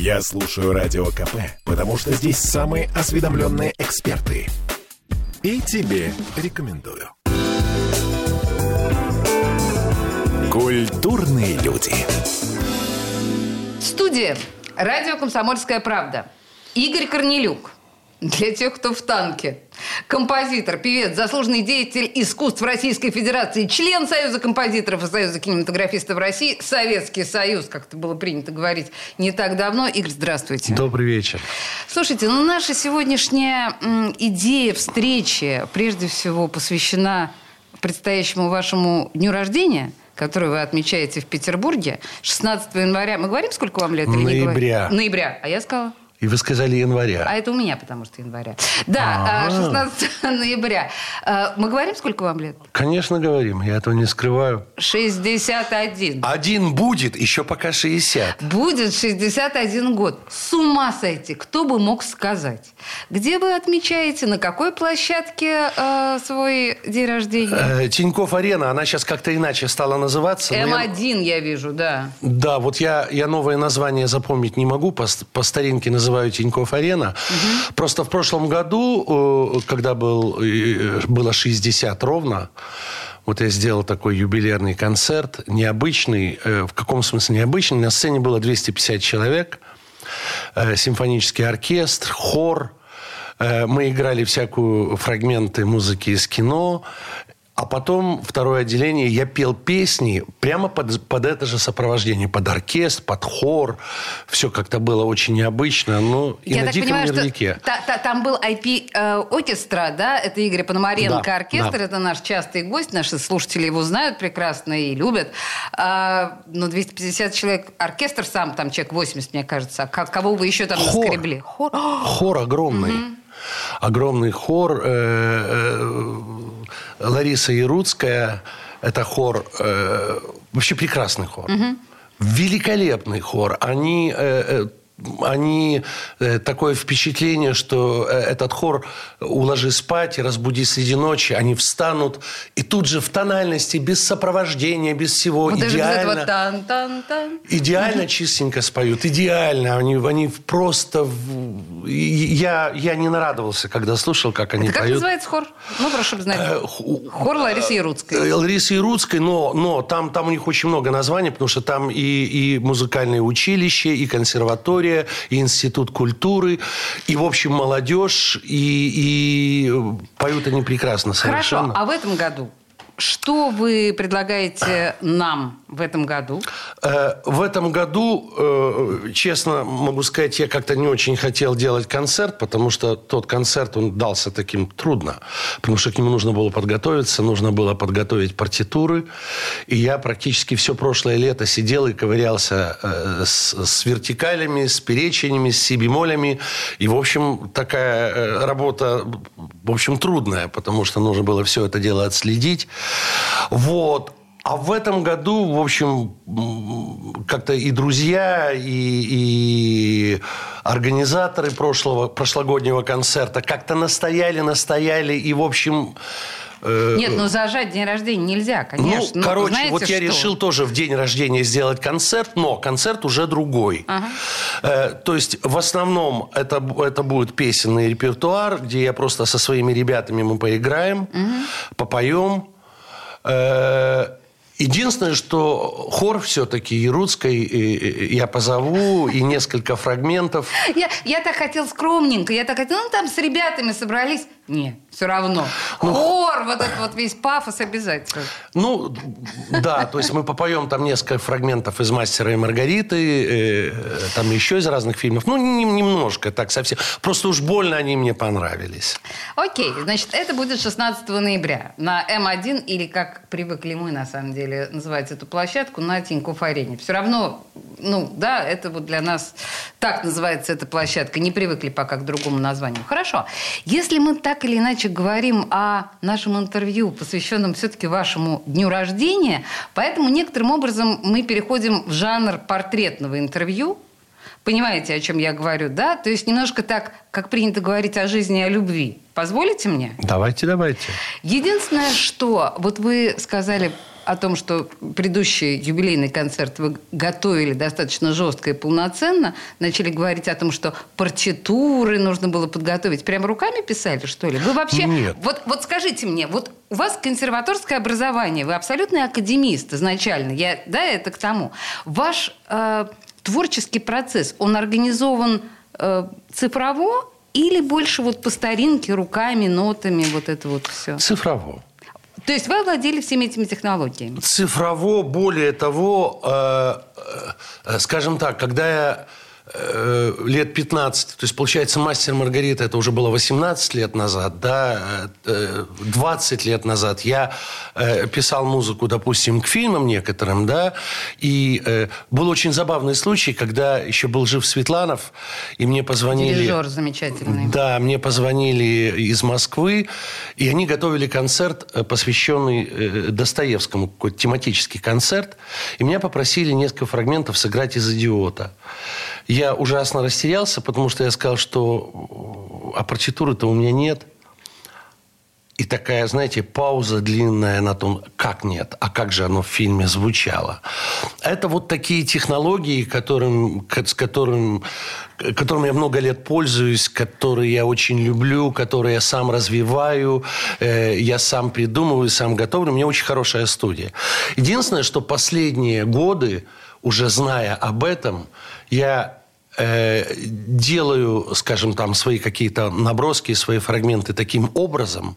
Я слушаю Радио КП, потому что здесь самые осведомленные эксперты. И тебе рекомендую. Культурные люди. В студии радио «Комсомольская правда». Игорь Корнелюк. Для тех, кто в танке. Композитор, певец, заслуженный деятель искусств Российской Федерации, член Союза композиторов и Союза кинематографистов России, Советский Союз, как это было принято говорить не так давно. Игорь, здравствуйте. Добрый вечер. Слушайте, ну наша сегодняшняя идея встречи прежде всего посвящена предстоящему вашему дню рождения – который вы отмечаете в Петербурге, 16 января. Мы говорим, сколько вам лет? или не Ноября. Ноября. А я сказала? И вы сказали января. А это у меня, потому что января. Да, А. 16 ноября. А, Мы говорим, сколько вам лет? Конечно, говорим, я этого не скрываю. 61. Один будет, еще пока 60. Будет 61 год. С ума сойти. Кто бы мог сказать? Где вы отмечаете, на какой площадке э, свой день рождения? Э, Тинькофф Арена, она сейчас как-то иначе стала называться. но я- М1 я вижу, да. Да, вот я, я новое название запомнить не могу, по, по старинке называю Тинькофф Арена. Просто в прошлом году, э, когда был, э, было 60 ровно, вот я сделал такой юбилейный концерт, необычный, э, в каком смысле необычный, на сцене было 250 человек, симфонический оркестр, хор, мы играли всякую фрагменты музыки из кино, а потом второе отделение я пел песни прямо под, под это же сопровождение, под оркестр, под хор. Все как-то было очень необычно. Ну, и Я на так диком понимаю, ярлыке. что та- та- там был IP э, оркестра, да? Это Игорь Пономаренко Да, оркестр, да. это наш частый гость, наши слушатели его знают прекрасно и любят. А, но 250 человек, оркестр сам, там человек 80, мне кажется. А как- кого вы еще там Хор. наскребли? Хор. Хор огромный. Огромный хор. Э, э, Лариса Яруцкая. Это хор. э, вообще прекрасный хор. Великолепный хор. Они... э, э, они э, такое впечатление, что э, этот хор уложи спать и разбуди среди ночи, они встанут и тут же в тональности, без сопровождения, без всего, Вот даже без идеально. этого тан-тан-тан. Идеально чистенько споют, идеально. Они, они просто... Я, я не нарадовался, когда слушал, как они Это как поют. называется хор? Ну, прошу знать. Э, Хор Ларисы Яруцкой. Ларисы Яруцкой, но, но там, там у них очень много названий, потому что там и, и музыкальное училище, и консерватория, и институт культуры, и, в общем, молодежь, и, и поют они прекрасно совершенно. Хорошо, а в этом году? Что вы предлагаете нам в этом году? Э, В этом году, э, честно могу сказать, я как-то не очень хотел делать концерт, потому что тот концерт, он дался таким трудно. Потому что к нему нужно было подготовиться, нужно было подготовить партитуры. И я практически все прошлое лето сидел и ковырялся э, с, с вертикалями, с переченями, с си-бемолями. И, в общем, такая работа, в общем, трудная, потому что нужно было все это дело отследить. Вот. А в этом году, в общем, как-то и друзья, и, и организаторы прошлого, прошлогоднего концерта как-то настояли, настояли, и, в общем... э, Нет, ну зажать день рождения нельзя, конечно. ну, короче, знаете вот я что? решил тоже в день рождения сделать концерт, но концерт уже другой. Э, то есть, в основном, это, это будет песенный репертуар, где я просто со своими ребятами мы поиграем, попоем. Э, Единственное, что хор все-таки Яруцкой э, я позову, и несколько фрагментов. Я, я так хотел скромненько, я так хотел, ну там с ребятами собрались. Не, все равно. Ну, Хор, вот этот вот весь пафос обязательно. Ну, да, то есть мы попоем там несколько фрагментов из «Мастера и Маргариты», э, там еще из разных фильмов. Ну, нем- немножко так совсем. Просто уж больно они мне понравились. Окей, значит, это будет 16 ноября на М1, или как привыкли мы, на самом деле, называть эту площадку, на Тинькофф Арене. Все равно, ну, да, это вот для нас так называется эта площадка. Не привыкли пока к другому названию. Хорошо. Если мы так или иначе говорим о нашем интервью, посвященном все-таки вашему дню рождения, поэтому некоторым образом мы переходим в жанр портретного интервью, Понимаете, о чем я говорю, да? То есть немножко так, как принято говорить о жизни и о любви. Позволите мне? Давайте, давайте. Единственное, что вот вы сказали о том, что предыдущий юбилейный концерт вы готовили достаточно жестко и полноценно, начали говорить о том, что партитуры нужно было подготовить. Прямо руками писали, что ли? Вы вообще... Нет. Вот, вот скажите мне, вот у вас консерваторское образование, вы абсолютный академист изначально, я, да, это к тому. Ваш э, творческий процесс, он организован э, цифрово или больше вот по старинке, руками, нотами, вот это вот все? Цифрово. То есть вы овладели всеми этими технологиями? Цифрово, более того, э, э, скажем так, когда я лет 15, то есть, получается, «Мастер Маргарита» это уже было 18 лет назад, да, э, 20 лет назад я э, писал музыку, допустим, к фильмам некоторым, да, и э, был очень забавный случай, когда еще был жив Светланов, и мне позвонили... Дирижер замечательный. Да, мне позвонили из Москвы, и они готовили концерт, э, посвященный э, Достоевскому, какой-то тематический концерт, и меня попросили несколько фрагментов сыграть из «Идиота». Я ужасно растерялся, потому что я сказал, что а партитуры-то у меня нет. И такая, знаете, пауза длинная на том, как нет, а как же оно в фильме звучало. Это вот такие технологии, которым, с которым, которыми я много лет пользуюсь, которые я очень люблю, которые я сам развиваю, э, я сам придумываю, сам готовлю. У меня очень хорошая студия. Единственное, что последние годы, уже зная об этом, я э, делаю, скажем, там свои какие-то наброски, свои фрагменты таким образом,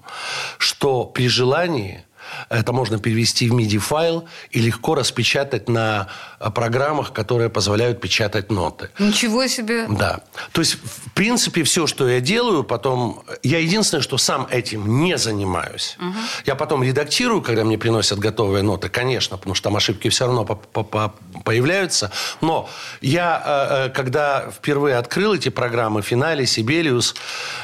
что при желании это можно перевести в MIDI-файл и легко распечатать на э, программах, которые позволяют печатать ноты. Ничего себе. Да. То есть, в принципе, все, что я делаю, потом... Я единственное, что сам этим не занимаюсь. Угу. Я потом редактирую, когда мне приносят готовые ноты, конечно, потому что там ошибки все равно по -по появляются. Но я, э, э, когда впервые открыл эти программы, Финале, Сибелиус,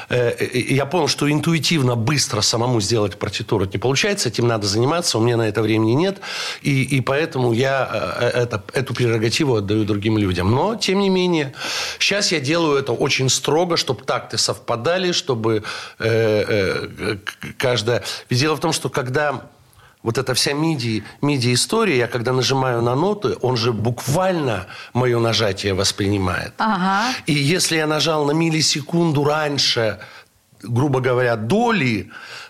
я понял, что интуитивно быстро самому сделать партитуру не получается, этим надо заниматься, у меня на это времени нет, и, и поэтому я это, эту прерогативу отдаю другим людям. Но, тем не менее, сейчас я делаю это очень строго, чтобы такты совпадали, чтобы э, э, каждая... Ведь дело в том, что когда вот эта вся MIDI-история, я когда нажимаю на ноты, он же буквально мое нажатие воспринимает. Ага. И если я нажал на миллисекунду раньше, грубо говоря, доли,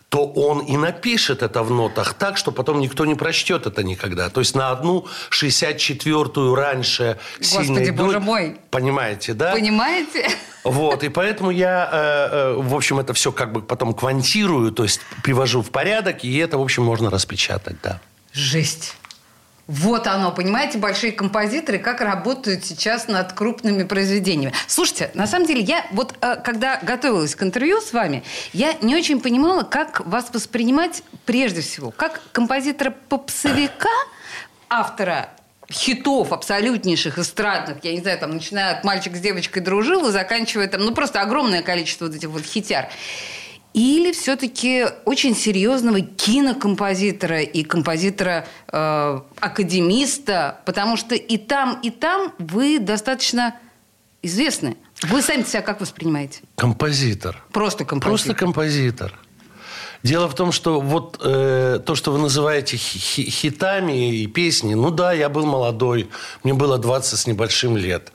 то он и напишет это в нотах так, что потом никто не прочтет это никогда. То есть на одну 64-ю раньше Господи, сильной боже мой. Понимаете, да? Понимаете? Вот, и поэтому я, э, э, в общем, это все как бы потом квантирую, то есть привожу в порядок, и это, в общем, можно распечатать, да. Жесть. Вот оно, понимаете, большие композиторы, как работают сейчас над крупными произведениями. Слушайте, на самом деле, я вот э, когда готовилась к интервью с вами, я не очень понимала, как вас воспринимать прежде всего, как композитора-попсовика, автора хитов абсолютнейших, эстрадных, я не знаю, там, начиная от «Мальчик с девочкой дружил» и заканчивая там, ну, просто огромное количество вот этих вот хитяр или все-таки очень серьезного кинокомпозитора и композитора э, академиста, потому что и там, и там вы достаточно известны. Вы сами себя как воспринимаете? Композитор. Просто композитор. Просто композитор. Дело в том, что вот э, то, что вы называете хитами и песни, ну да, я был молодой, мне было 20 с небольшим лет.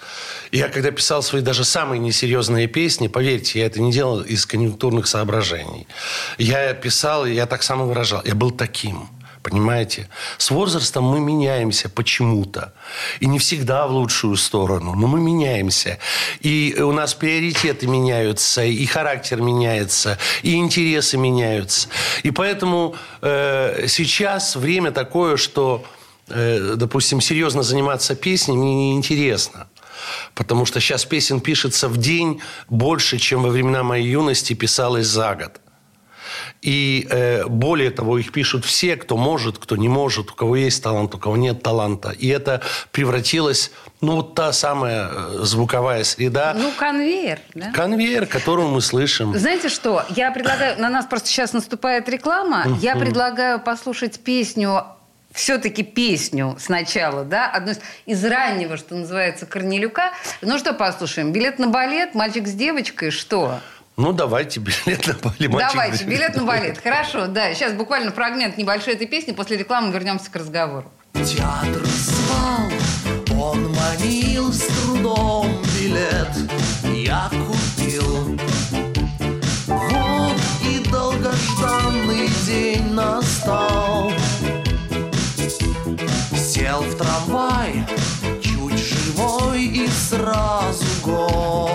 Я когда писал свои даже самые несерьезные песни, поверьте, я это не делал из конъюнктурных соображений. Я писал, я так само выражал, я был таким. Понимаете? С возрастом мы меняемся почему-то. И не всегда в лучшую сторону, но мы меняемся. И у нас приоритеты меняются, и характер меняется, и интересы меняются. И поэтому э, сейчас время такое, что, э, допустим, серьезно заниматься песней мне неинтересно. Потому что сейчас песен пишется в день больше, чем во времена моей юности писалось за год. И э, более того, их пишут все, кто может, кто не может, у кого есть талант, у кого нет таланта. И это превратилось, ну, вот та самая э, звуковая среда. Ну, конвейер, да? Конвейер, которого мы слышим. Знаете что? Я предлагаю, на нас просто сейчас наступает реклама, я предлагаю послушать песню все-таки песню сначала, да, одну из раннего, что называется, Корнелюка. Ну что послушаем? Билет на балет, мальчик с девочкой, что? Ну, давайте билет на балет. Давайте, билет на балет. Хорошо, да. Сейчас буквально фрагмент небольшой этой песни. После рекламы вернемся к разговору. Театр звал, он манил с трудом билет. Я купил. Вот и долгожданный день настал. Сел в трамвай, чуть живой и сразу голос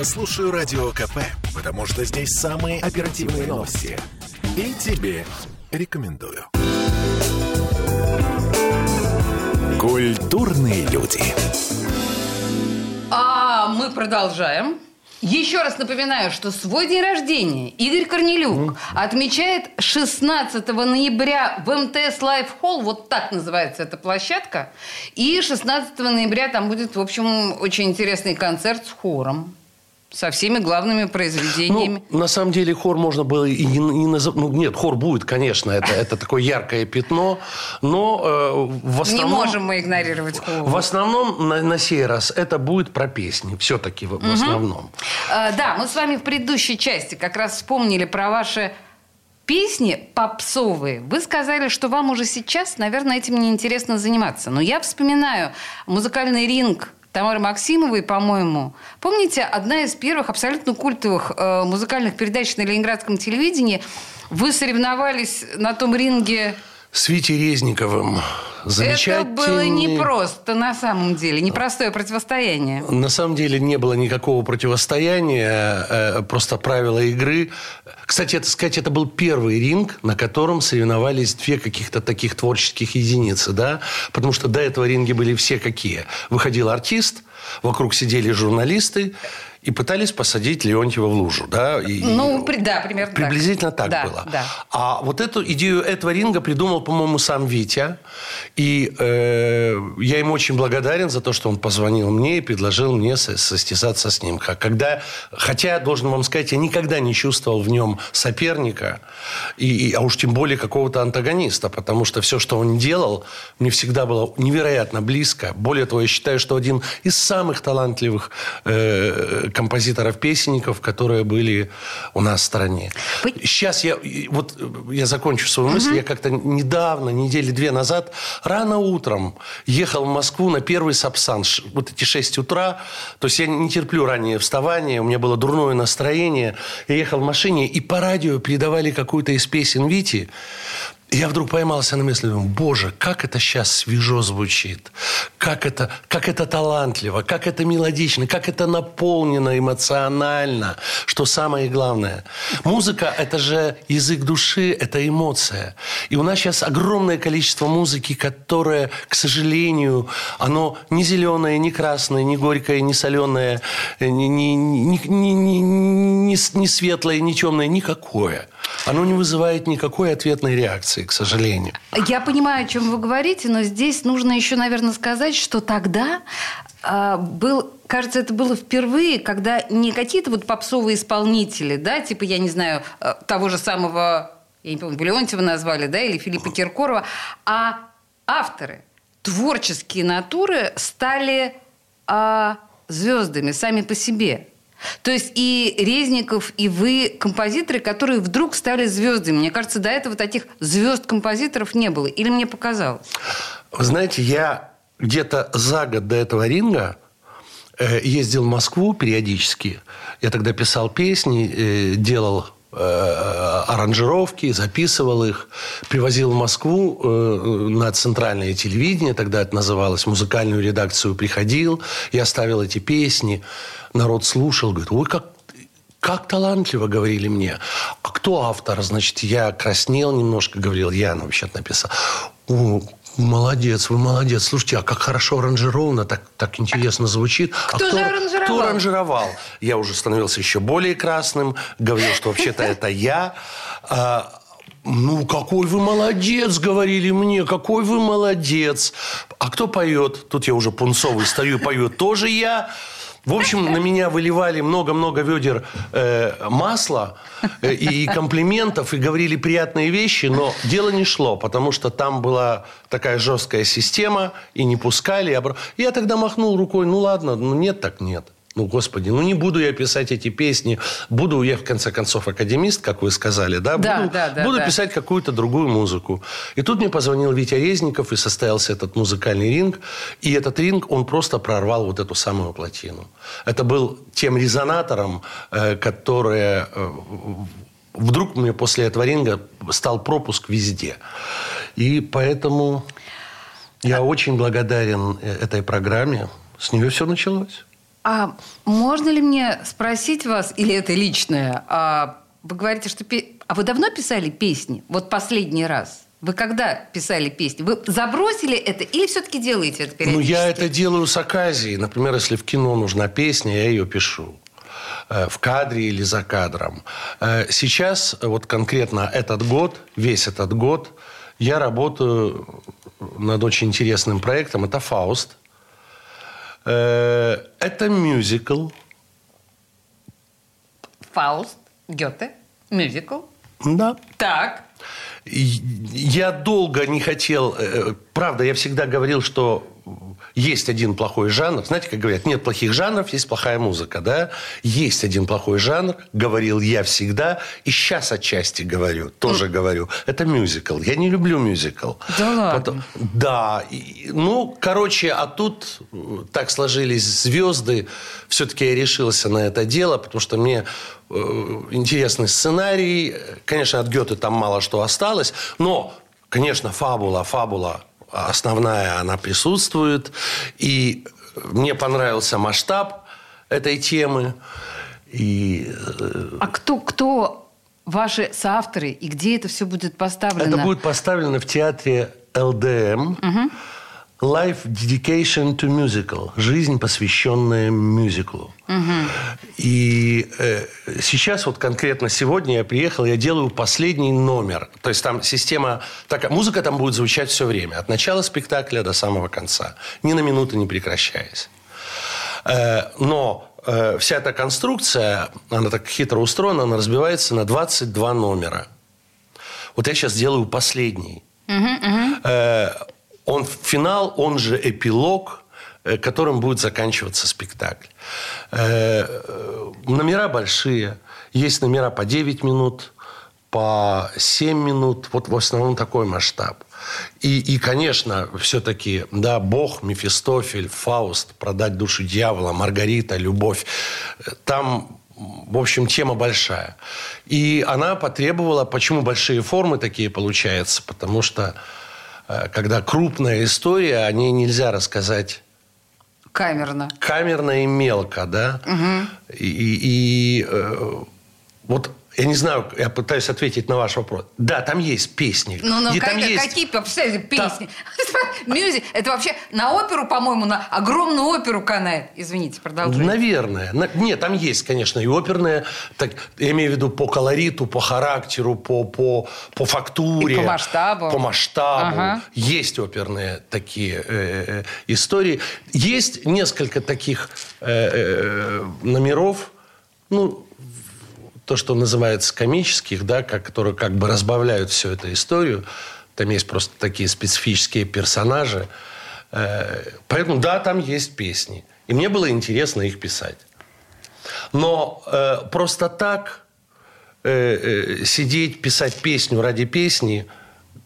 Я слушаю Радио КП, потому что здесь самые оперативные новости. И тебе рекомендую. Культурные люди. А мы продолжаем. Еще раз напоминаю, что свой день рождения Игорь Корнелюк отмечает 16 ноября в МТС Live Холл, вот так называется эта площадка. И 16 ноября там будет, в общем, очень интересный концерт с хором. Со всеми главными произведениями. Ну, на самом деле хор можно было и не, не называть... Ну, нет, хор будет, конечно, это, это такое яркое пятно, но э, в основном... Не можем мы игнорировать хор. В основном на, на сей раз это будет про песни, все-таки в, в основном. Э, да, мы с вами в предыдущей части как раз вспомнили про ваши песни попсовые. Вы сказали, что вам уже сейчас, наверное, этим неинтересно заниматься. Но я вспоминаю музыкальный ринг Тамары Максимовой, по-моему. Помните, одна из первых абсолютно культовых э, музыкальных передач на ленинградском телевидении. Вы соревновались на том ринге С Витей Резниковым. это Замечательный... было непросто на самом деле, непростое противостояние. На самом деле не было никакого противостояния, э, просто правила игры. Кстати, это сказать, это был первый ринг, на котором соревновались две каких-то таких творческих единицы, да, потому что до этого ринги были все какие. Выходил артист, вокруг сидели журналисты и пытались посадить Леонтьева в лужу, да. И- Ну, при- да, примерно так. Приблизительно так, Да, было. да. А вот эту идею этого ринга придумал, по-моему, сам Витя. И э, я ему очень благодарен за то, что он позвонил мне и предложил мне со- состязаться с ним. Когда, хотя, должен вам сказать, я никогда не чувствовал в нем соперника, и, и- а уж тем более какого-то антагониста, потому что все, что он делал, мне всегда было невероятно близко. Более того, я считаю, что один из самых талантливых э, композиторов-песенников, которые были у нас в стране. Вы- Сейчас я, вот э, я закончу свою мысль. Я как-то недавно, недели две назад, рано утром ехал в Москву на первый Сапсан. Вот эти 6 утра. То есть я не терплю раннее вставание. У меня было дурное настроение. Я ехал в машине, и по радио передавали какую-то из песен Вити. Я вдруг поймался на мысли, боже, как это сейчас свежо звучит, как это, как это талантливо, как это мелодично, как это наполнено эмоционально, что самое главное. Музыка – это же язык души, это эмоция. И у нас сейчас огромное количество музыки, которое, к сожалению, оно не зеленое, не красное, не горькое, не соленое, не, не, не, не, не, не светлое, не темное, никакое. Оно не вызывает никакой ответной реакции, к сожалению. Я понимаю, о чем вы говорите, но здесь нужно еще, наверное, сказать, что тогда а, был, кажется, это было впервые, когда не какие-то вот попсовые исполнители, да, типа, я не знаю, э, того же самого, я не помню, Леонтьева назвали, да, или Филиппа Киркорова, а авторы. творческие натуры стали а, звездами сами по себе. То есть и Резников, и вы композиторы, которые вдруг стали звездами. Мне кажется, до этого таких звезд-композиторов не было. Или мне показалось? Вы знаете, я где-то за год до этого ринга э, ездил в Москву периодически. Я тогда писал песни, э, делал аранжировки, записывал их, привозил в Москву э, на центральное телевидение, тогда это называлось, музыкальную редакцию приходил, я ставил эти песни, народ слушал, говорит, ой, как как талантливо, говорили мне. А кто автор? Значит, я краснел немножко, говорил, я вообще написал. Молодец, вы молодец. Слушайте, а как хорошо аранжировано, так, так интересно звучит. а Кто же аранжировал? Кто аранжировал? Я уже становился еще более красным, говорил, что вообще-то это я. А, ну, какой вы молодец, говорили мне, какой вы молодец. А кто поет? Тут я уже пунцовый стою, пою тоже я. В общем, на меня выливали много-много ведер э, масла э, и, комплиментов, и говорили приятные вещи, но дело не шло, потому что там была такая жесткая система, и не пускали. Я тогда махнул рукой, ну ладно, ну нет так нет. Ну, господи, ну не буду я писать эти песни. Буду я, в конце концов, академист, как вы сказали, да? Да, буду, да, да, Буду да. писать какую-то другую музыку. И тут мне позвонил Витя Резников, и состоялся этот музыкальный ринг. И этот ринг, он просто прорвал вот эту самую плотину. Это был тем резонатором, э, который э, вдруг мне после этого ринга стал пропуск везде. И поэтому я очень благодарен э, этой программе. С нее все началось. А можно ли мне спросить вас, или это личное, а, вы говорите, что... пе- А вы давно писали песни? Вот последний раз. Вы когда писали песни? Вы забросили это или все-таки делаете это Ну, периодически? я это делаю с оказией. Например, если в кино нужна песня, я ее пишу. Э, В кадре или за кадром. Э, Сейчас, э, вот конкретно этот год, весь этот год, я работаю над очень интересным проектом. Это «Фауст». Э, Это мюзикл. Фауст, Гёте, мюзикл. Да. Так. Я долго не хотел... э, Правда, я всегда говорил, что есть один плохой жанр. Знаете, как говорят, нет плохих жанров, есть плохая музыка, да? Есть один плохой жанр, говорил я всегда, и сейчас отчасти говорю, тоже говорю. Это мюзикл. Я не люблю мюзикл. Да ладно? Потом- да. И, ну, короче, а тут так сложились звезды. Все-таки я решился на это дело, потому что мне э, интересный сценарий. Конечно, от Гёте там мало что осталось, но, конечно, фабула, фабула основная, она присутствует. И мне понравился масштаб этой темы. И э, А кто, кто ваши соавторы и где это все будет поставлено? это будет поставлено в театре ЛДМ. Life Dedication to Musical. Жизнь, посвященная мюзиклу. И э, сейчас, вот конкретно сегодня я приехал, я делаю последний номер. То есть там система... Такая, музыка там будет звучать все время. От начала спектакля до самого конца. Ни на минуту не прекращаясь. Э, но э, вся эта конструкция, она так хитро устроена, она разбивается на 22 номера. Вот я сейчас делаю последний. Э, он финал, он же эпилог, э, которым будет заканчиваться спектакль. Э, э, Номера большие. Есть номера по 9 минут, по 7 минут. Вот в основном такой масштаб. И, и конечно, все-таки, да, Бог, Мефистофель, Фауст, продать душу дьявола, Маргарита, любовь. Там в общем, тема большая. И она потребовала, почему большие формы такие получаются, потому что когда крупная история, о ней нельзя рассказать Камерно. камерно и мелко, да. И, и- и, э, вот я не знаю, я пытаюсь ответить на ваш вопрос. Да, там есть песни. Ну, ну И как- там есть- какие представляете, песни? Мюзик. Это вообще на оперу, по-моему, на огромную оперу канает. Извините, продолжайте. Наверное. На- Нет, там есть, конечно, и оперные, так, я имею в виду по колориту, по характеру, по, по, по фактуре. И по масштабу. По масштабу. Ага. Есть оперные такие э, э, истории. Есть несколько таких э, э, номеров, ну, то, что называется комических, да, как, которые как бы разбавляют всю эту историю. Там есть просто такие специфические персонажи. Э, Поэтому, да, там есть песни. И мне было интересно их писать. Но э, просто так э, э, сидеть, писать песню ради песни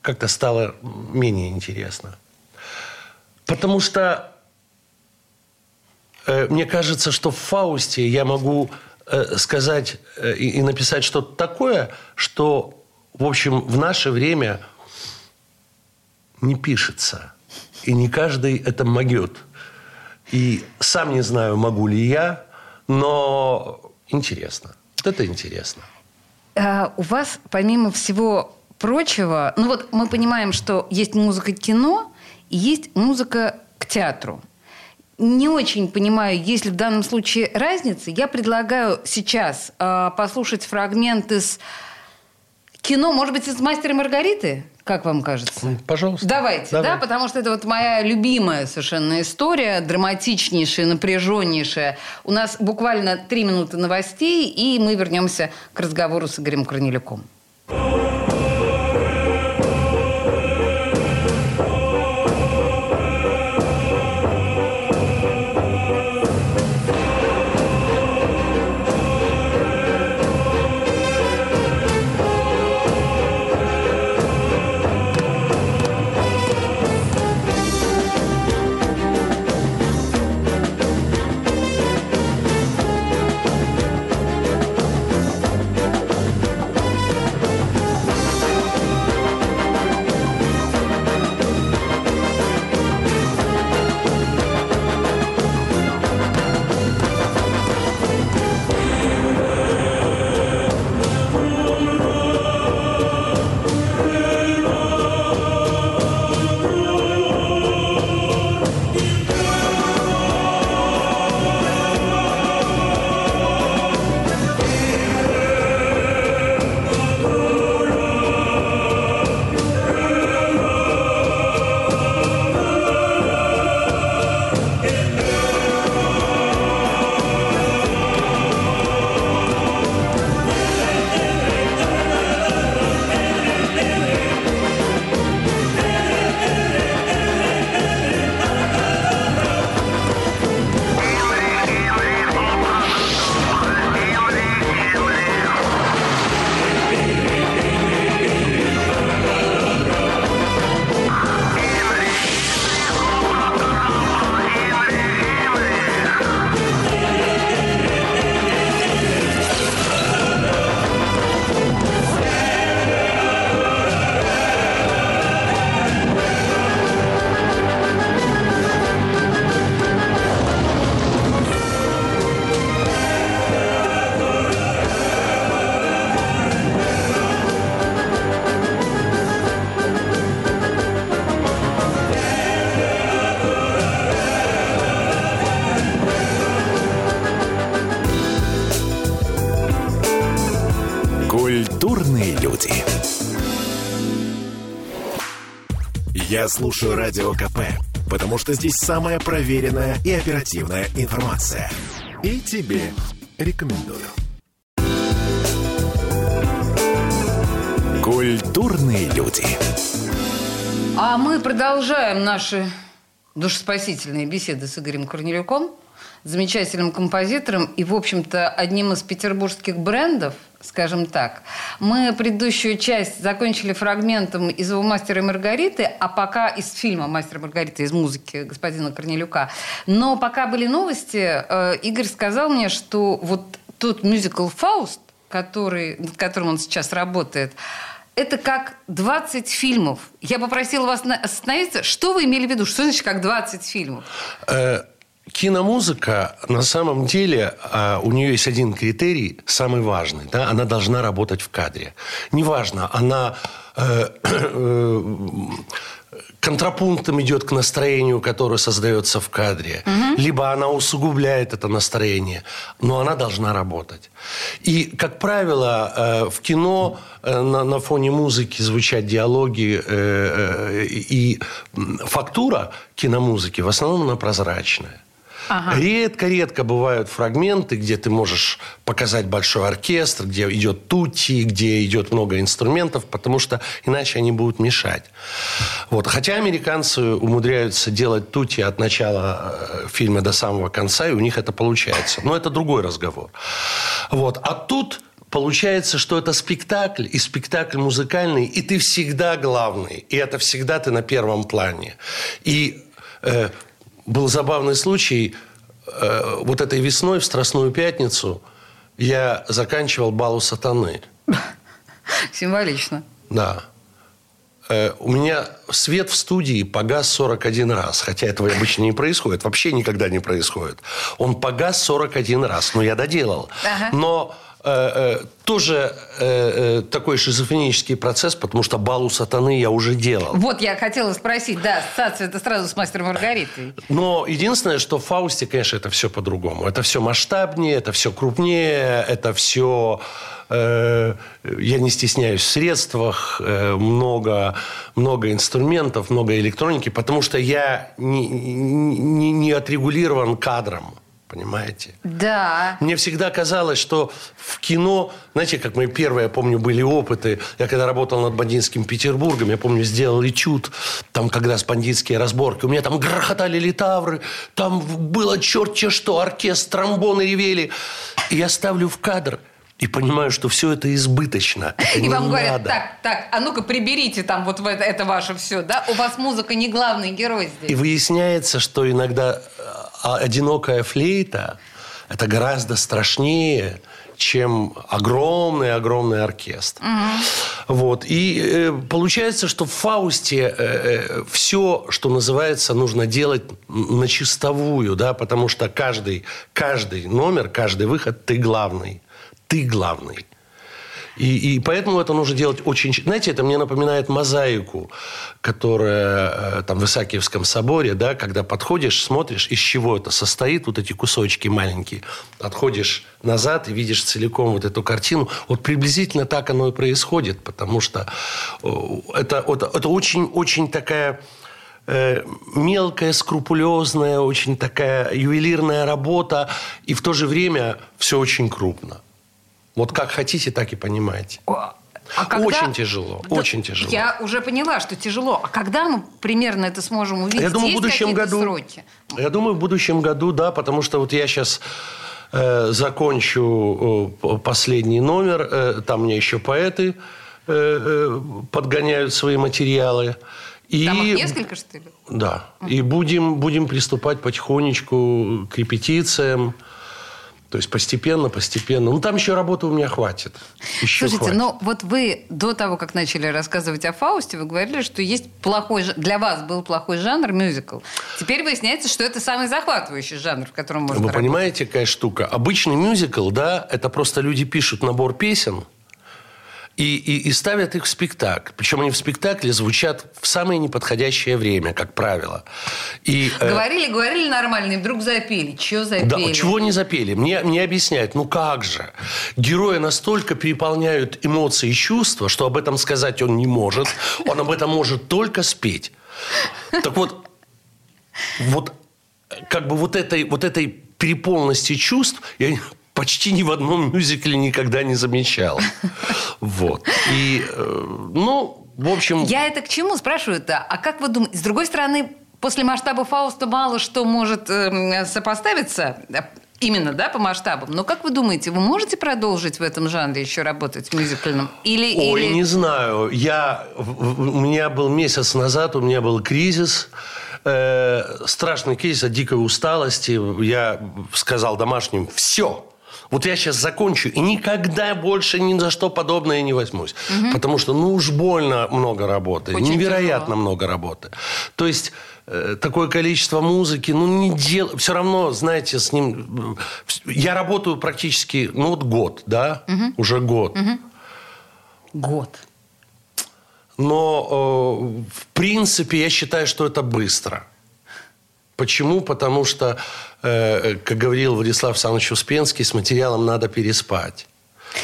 как-то стало менее интересно. Потому что э, мне кажется, что в Фаусте я могу сказать э, и, написать что-то такое, что, в общем, в наше время не пишется. И не каждый это могет. И сам не знаю, могу ли я, но интересно. Вот это интересно. А, у вас, помимо всего прочего, ну вот мы понимаем, что есть музыка кино и есть музыка к театру. Не очень понимаю, есть ли в данном случае разница. Я предлагаю сейчас а, послушать фрагмент из кино, может быть, из «Мастера и Маргариты», как вам кажется? Пожалуйста. Давайте, Давай. да, потому что это вот моя любимая совершенно история, драматичнейшая, напряженнейшая. У нас буквально три минуты новостей, и мы вернемся к разговору с Игорем Корнелюком. Слушаю Радио КП, потому что здесь самая проверенная и оперативная информация. И тебе рекомендую. Культурные люди. А мы продолжаем наши душеспасительные беседы с Игорем Корнелюком, замечательным композитором и, в общем-то, одним из петербургских брендов, скажем так. Мы предыдущую часть закончили фрагментом из его «Мастера и Маргариты», а пока из фильма «Мастер и Маргарита», из музыки господина Корнелюка. Но пока были новости, э, Игорь сказал мне, что вот тот мюзикл «Фауст», который, над которым он сейчас работает, это как 20 фильмов. Я попросила вас остановиться. Что вы имели в виду? Что значит как 20 фильмов? Киномузыка, на самом деле, а, у нее есть один критерий, самый важный. Да? Она должна работать в кадре. Неважно, она э, э, контрапунктом идет к настроению, которое создается в кадре. Либо она усугубляет это настроение, но она должна работать. И, как правило, э, в кино на, на фоне музыки звучат диалоги, и фактура киномузыки в основном она прозрачная. Редко-редко бывают фрагменты, где ты можешь показать большой оркестр, где идет тути, где идет много инструментов, потому что иначе они будут мешать. Вот. Хотя американцы умудряются делать тути от начала э, фильма до самого конца, и у них это получается. Но это другой разговор. Вот. А тут получается, что это спектакль, и спектакль музыкальный, и ты всегда главный, и это всегда ты на первом плане. И э, был забавный случай, э, вот этой весной в Страстную Пятницу я заканчивал балу сатаны. Символично. Да. Э, у меня свет в студии погас 41 раз. Хотя этого обычно не происходит. Вообще никогда не происходит. Он погас 41 раз. Но я доделал. Ага. Но тоже э, э, такой шизофренический процесс, потому что балу сатаны я уже делал. Вот я хотела спросить, да, ассоциация это сразу с мастером Маргаритой. Но единственное, что в Фаусте, конечно, это все по-другому. Это все масштабнее, это все крупнее, это все... э, я не стесняюсь в средствах, э, много, много инструментов, много электроники, потому что я не, не, не отрегулирован кадром. Понимаете? Да. Мне всегда казалось, что в кино, знаете, как мои первые, я помню, были опыты. Я когда работал над бандитским Петербургом, я помню, сделал этюд, там как раз бандитские разборки. У меня там грохотали литавры, там было черт че что, оркестр, тромбоны ревели. И я ставлю в кадр и понимаю, что все это избыточно. Это И вам говорят, надо. так, так, а ну-ка приберите там вот это, это ваше все, да? У вас музыка не главный герой И здесь. выясняется, что иногда а, одинокая флейта – это гораздо страшнее, чем огромный-огромный оркестр. Вот. И э, получается, что в Фаусте все, что называется, нужно делать на чистовую, да, потому что каждый, каждый номер, каждый выход – ты главный. Ты главный. И, и поэтому это нужно делать очень... Знаете, это мне напоминает мозаику, которая э, там в Исаакиевском соборе, да, когда подходишь, смотришь, из чего это состоит, вот эти кусочки маленькие. Отходишь назад и видишь целиком вот эту картину. Вот приблизительно так оно и происходит, потому что это, это очень, очень такая э, мелкая, скрупулезная, очень такая ювелирная работа, и в то же время все очень крупно. Вот как хотите, так и понимаете. А когда- Очень тяжело, Да, очень тяжело. Я уже поняла, что тяжело. А когда мы примерно это сможем увидеть? Я думаю, в Есть будущем какие-то году. сроки? Я думаю, в будущем году, да, потому что вот я сейчас э, закончу э, последний номер, э, там мне еще поэты э, э, подгоняют свои материалы. И, Там их несколько, что ли? Да. И будем, будем приступать потихонечку к репетициям. То есть постепенно, постепенно. Ну, там еще работы у меня хватит. Еще Слушайте, хватит. ну вот вы до того, как начали рассказывать о Фаусте, вы говорили, что есть плохой... Для вас был плохой жанр мюзикл. Теперь выясняется, что это самый захватывающий жанр, в котором можно Вы работать. понимаете, какая штука? Обычный мюзикл, да, это просто люди пишут набор песен и, и, и ставят их в спектакль. Причем они в спектакле звучат в самое неподходящее время, как правило. И, э, Говорили, говорили нормально, и вдруг запели. Чего да, запели? чего не запели? Мне, мне объясняют, ну как же? Герои настолько переполняют эмоции и чувства, что об этом сказать он не может. Он об этом может только спеть. Так вот, вот как бы вот этой, вот этой переполненности чувств я почти ни в одном мюзикле никогда не замечал. Вот. И, э, ну, в общем... Я это к чему спрашиваю-то? А как вы думаете? С другой стороны, после масштаба Фауста мало что может эм, сопоставиться э, именно, да, по масштабам. Но как вы думаете, вы можете продолжить в этом жанре еще работать мюзикльном? Или, Ой, или... не знаю. Я, у меня был месяц назад, у меня был кризис. э, страшный кризис от дикой усталости. Я сказал домашним, все, вот я сейчас закончу и никогда больше ни за что подобное не возьмусь. Потому что, ну уж больно много работы. Очень невероятно тяжело. много работы. То есть э, такое количество музыки, ну не дел... Все равно, знаете, с ним... э, Я работаю практически, ну вот год, да? Уже год. Год. Но, э, в принципе, я считаю, что это быстро. Почему? Потому что, э, как говорил Владислав Александрович Успенский, с материалом надо переспать.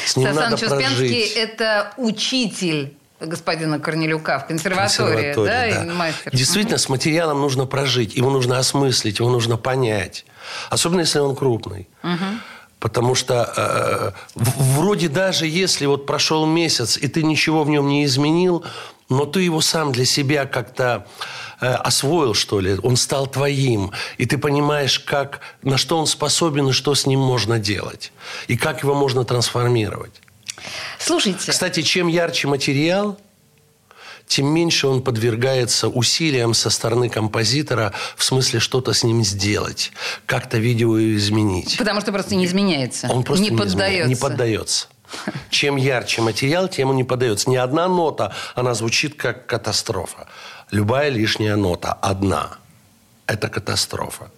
С ним Сан надо Саныч Успенский прожить. – это учитель господина Корнелюка в консерватории, Консерватория, да, да. и мастер. Действительно, с материалом нужно прожить, его нужно осмыслить, его нужно понять. Особенно, если он крупный. Потому что э, в- вроде даже если вот прошел месяц, и ты ничего в нем не изменил, но ты его сам для себя как-то э, освоил, что ли, он стал твоим, и ты понимаешь, как, на что он способен и что с ним можно делать, и как его можно трансформировать. Слушайте, Кстати, чем ярче материал, тем меньше он подвергается усилиям со стороны композитора в смысле что-то с ним сделать, как-то видео изменить. потому что просто не изменяется, Он просто не, не, изменяет, поддается. не поддается. Чем ярче материал, тем он не поддается. Ни одна нота, она звучит как катастрофа. Любая лишняя нота, одна, это катастрофа.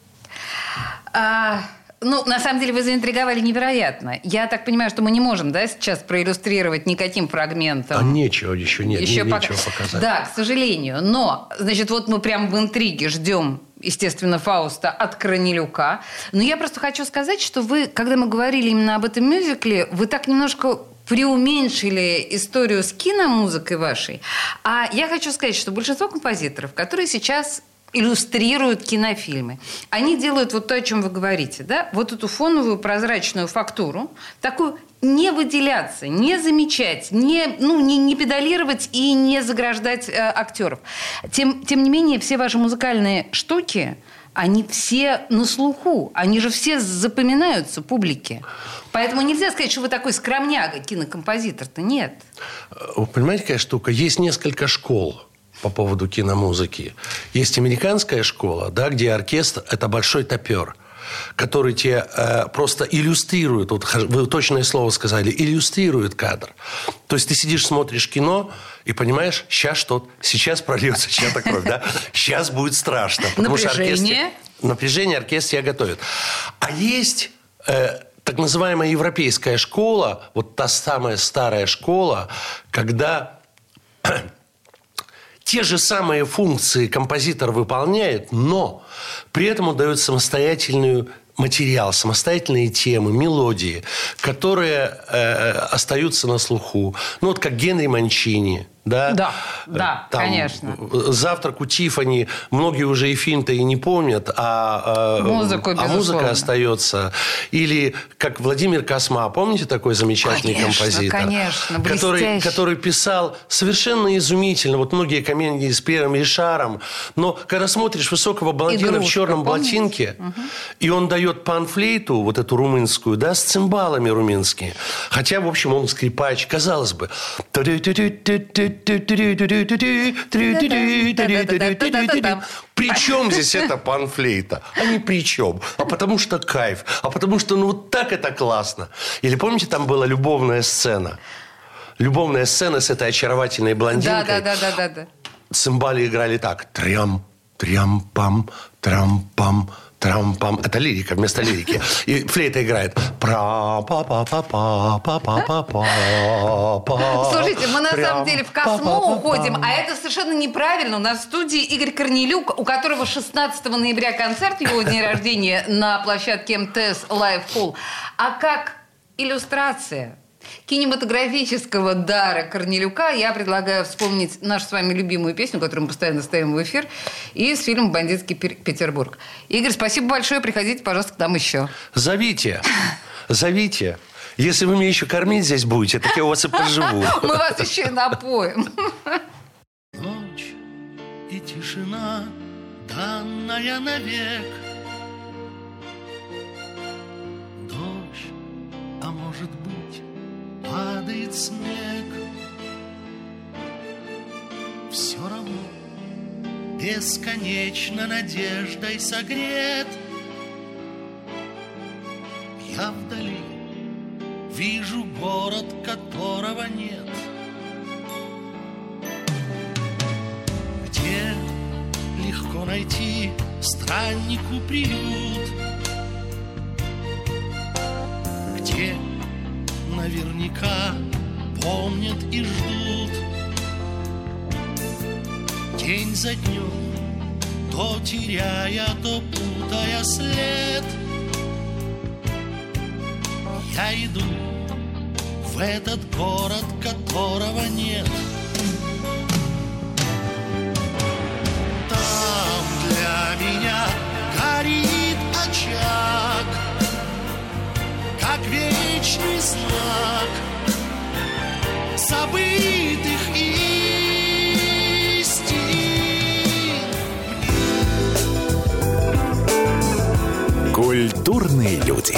А, ну, на самом деле, вы заинтриговали невероятно. Я так понимаю, что мы не можем, да, сейчас проиллюстрировать никаким фрагментом. А нечего еще, нет, Еще не- пока- нечего показать. Да, к сожалению. Но, значит, вот мы прям в интриге ждем, естественно, Фауста от Кранилюка. Но я просто хочу сказать, что вы, когда мы говорили именно об этом мюзикле, вы так немножко преуменьшили историю с киномузыкой вашей. А я хочу сказать, что большинство композиторов, которые сейчас иллюстрируют кинофильмы. Они делают вот то, о чем вы говорите, да? Вот эту фоновую прозрачную фактуру, такую не выделяться, не замечать, не, ну, не, не педалировать и не заграждать э, актеров. Тем, тем не менее, все ваши музыкальные штуки, они все на слуху, они же все запоминаются публике. Поэтому нельзя сказать, что вы такой скромняга, кинокомпозитор-то нет. Вы понимаете, какая штука? Есть несколько школ по поводу киномузыки. Есть американская школа, да, где оркестр – это большой топер который тебе э, просто иллюстрирует, вот вы точное слово сказали, иллюстрирует кадр. То есть ты сидишь, смотришь кино и понимаешь, сейчас что сейчас прольется чья-то кровь, да? Сейчас будет страшно. Напряжение. оркестр- Напряжение оркестр тебя готовит. А есть э, так называемая европейская школа, вот та самая старая школа, когда те же самые функции композитор выполняет, но при этом он дает самостоятельную материал, самостоятельные темы, мелодии, которые э, остаются на слуху. Ну, вот как Генри Манчини, да? Да, да, Там конечно. «Завтрак у Тиффани». Многие уже и фильм-то и не помнят, а, э, Музыку, а музыка остается. Или как Владимир Косма, помните такой замечательный Конечно, композитор? конечно, который, блестящий. который писал совершенно изумительно. Вот многие комедии с Пьером Ришаром. Но когда смотришь высокого блондина в «Игрушка», черном помните? ботинке, и он дает панфлейту, вот эту румынскую, да, с цимбалами румынскими. Хотя, в общем, он скрипач, казалось бы. При чем здесь эта панфлейта? А не при чем. А потому что кайф. А потому что, ну, вот так это классно. Или помните, там была любовная сцена? Любовная сцена с этой очаровательной блондинкой. да, да, да, да, да. Цимбали играли так. Трям, трям-пам, трам-пам, трам-пам. Это лирика вместо лирики. И флейта играет. пра па па па па па па па па па Слушайте, мы на самом деле в Космо уходим, а это совершенно неправильно. У нас в студии Игорь Корнелюк, у которого 16 ноября концерт, его день рождения на площадке МТС Live Hall. А как иллюстрация кинематографического дара Корнелюка я предлагаю вспомнить нашу с вами любимую песню, которую мы постоянно ставим в эфир, из фильма «Бандитский Петербург». Игорь, спасибо большое. Приходите, пожалуйста, к нам еще. Зовите. Зовите. Если вы меня еще кормить здесь будете, так я у вас и поживу. Мы вас еще и напоим. Ночь и тишина, данная навек. Дождь, а может быть, падает снег. Все равно бесконечно надеждой согрет. Я вдали вижу город, которого нет. где легко найти страннику приют, за днем, то теряя, то путая след. Я иду в этот город, которого нет. Там для меня горит очаг, как вечный знак забытых Культурные люди.